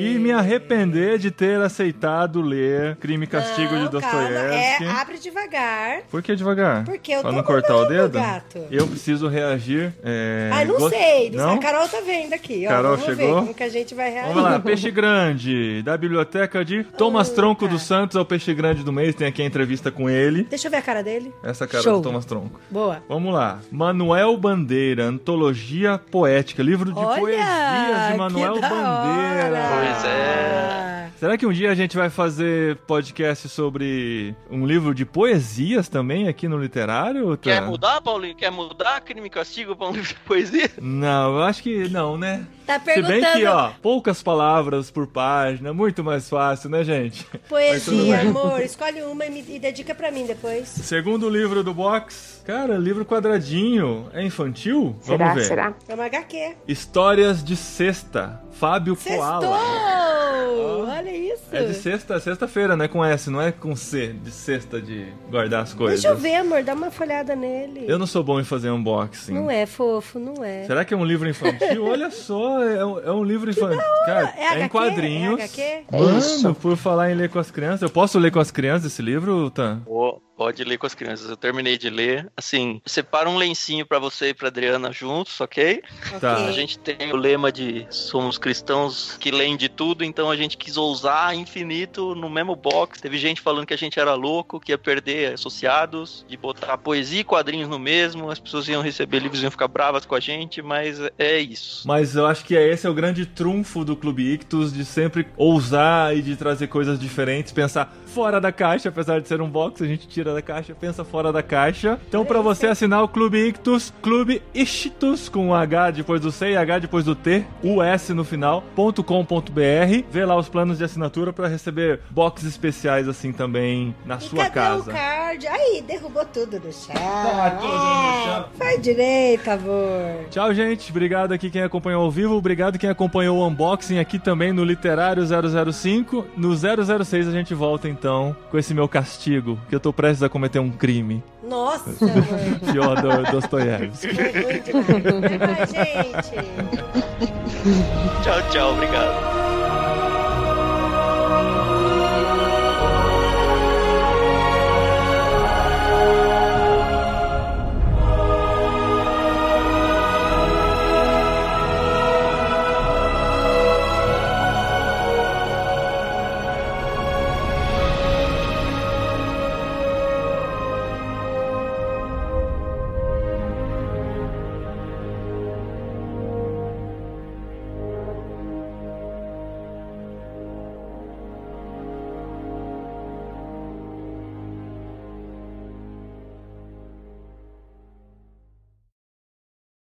e me arrepender de ter aceitado ler Crime e Castigo de Dostoiévski. É, abre devagar. Por que devagar? Porque eu pra tô não cortar o dedo? gato. Eu preciso reagir. É... Ai, não gost- sei. Não? A Carol tá vendo aqui, ó. Carol Vamos chegou? ver como que a gente vai reagir. Vamos lá, Peixe Grande, da biblioteca de Thomas Tronco dos Santos, é o Peixe Grande do mês, tem aqui a entrevista com ele. Deixa eu ver a cara dele. Essa cara Show. do Thomas Tronco. Boa. Vamos lá. Manuel Bandeira, Antologia Poética, livro de Olha, poesias de Manuel que da Bandeira. hora. Pois é. Será que um dia a gente vai fazer podcast sobre um livro de poesias também aqui no literário? Tá? Quer mudar, Paulinho? Quer mudar crime e castigo pra um livro de poesia? Não, eu acho que não, né? Tá Se perguntando bem que, ó, poucas palavras por página, muito mais fácil, né, gente? Poesia, amor. Escolhe uma e, me, e dedica pra mim depois. Segundo livro do box, cara, livro quadradinho, é infantil? Será? Vamos ver. Será? É uma HQ. Histórias de sexta, Fábio Koala. Sextou! Olha isso. É de sexta, sexta-feira, né? Com S, não é com C, de sexta de guardar as coisas. Deixa eu ver, amor. Dá uma folhada nele. Eu não sou bom em fazer unboxing. Não é fofo, não é. Será que é um livro infantil? Olha só, é um, é um livro infantil. Cara, É é, HQ? em quadrinhos. É HQ? É Mano, isso. por falar em ler com as crianças, eu posso ler com as crianças esse livro, Tan? Pô, Pode ler com as crianças. Eu terminei de ler. Assim, separa um lencinho pra você e pra Adriana juntos, ok? Tá. A gente tem o lema de somos cristãos que leem de tudo, então a gente quis ousar infinito no mesmo box. Teve gente falando que a gente era louco, que ia perder associados, de botar poesia e quadrinhos no mesmo, as pessoas iam receber livros e iam ficar bravas com a gente, mas é isso. Mas eu acho que é esse é o grande trunfo do Clube Ictus, de sempre ousar e de trazer coisas diferentes, pensar fora da caixa, apesar de ser um box, a gente tira da caixa, pensa fora da caixa. Então, para você assinar o Clube Ictus, Clube Ictus, com H depois do C e H depois do T, US no final, .com.br. Vê lá os planos de assinatura para receber boxes especiais assim também na E sua cadê casa. o card? Aí, derrubou tudo no chão. Tá tudo no chão. Faz direito, amor. Tchau, gente. Obrigado aqui quem acompanhou ao vivo. Obrigado quem acompanhou o unboxing aqui também no Literário 005. No 006 a gente volta então com esse meu castigo, que eu tô prestes a cometer um crime. Nossa. Pior do Dostoiévski. Até mais, gente. Tchau, tchau, obrigado.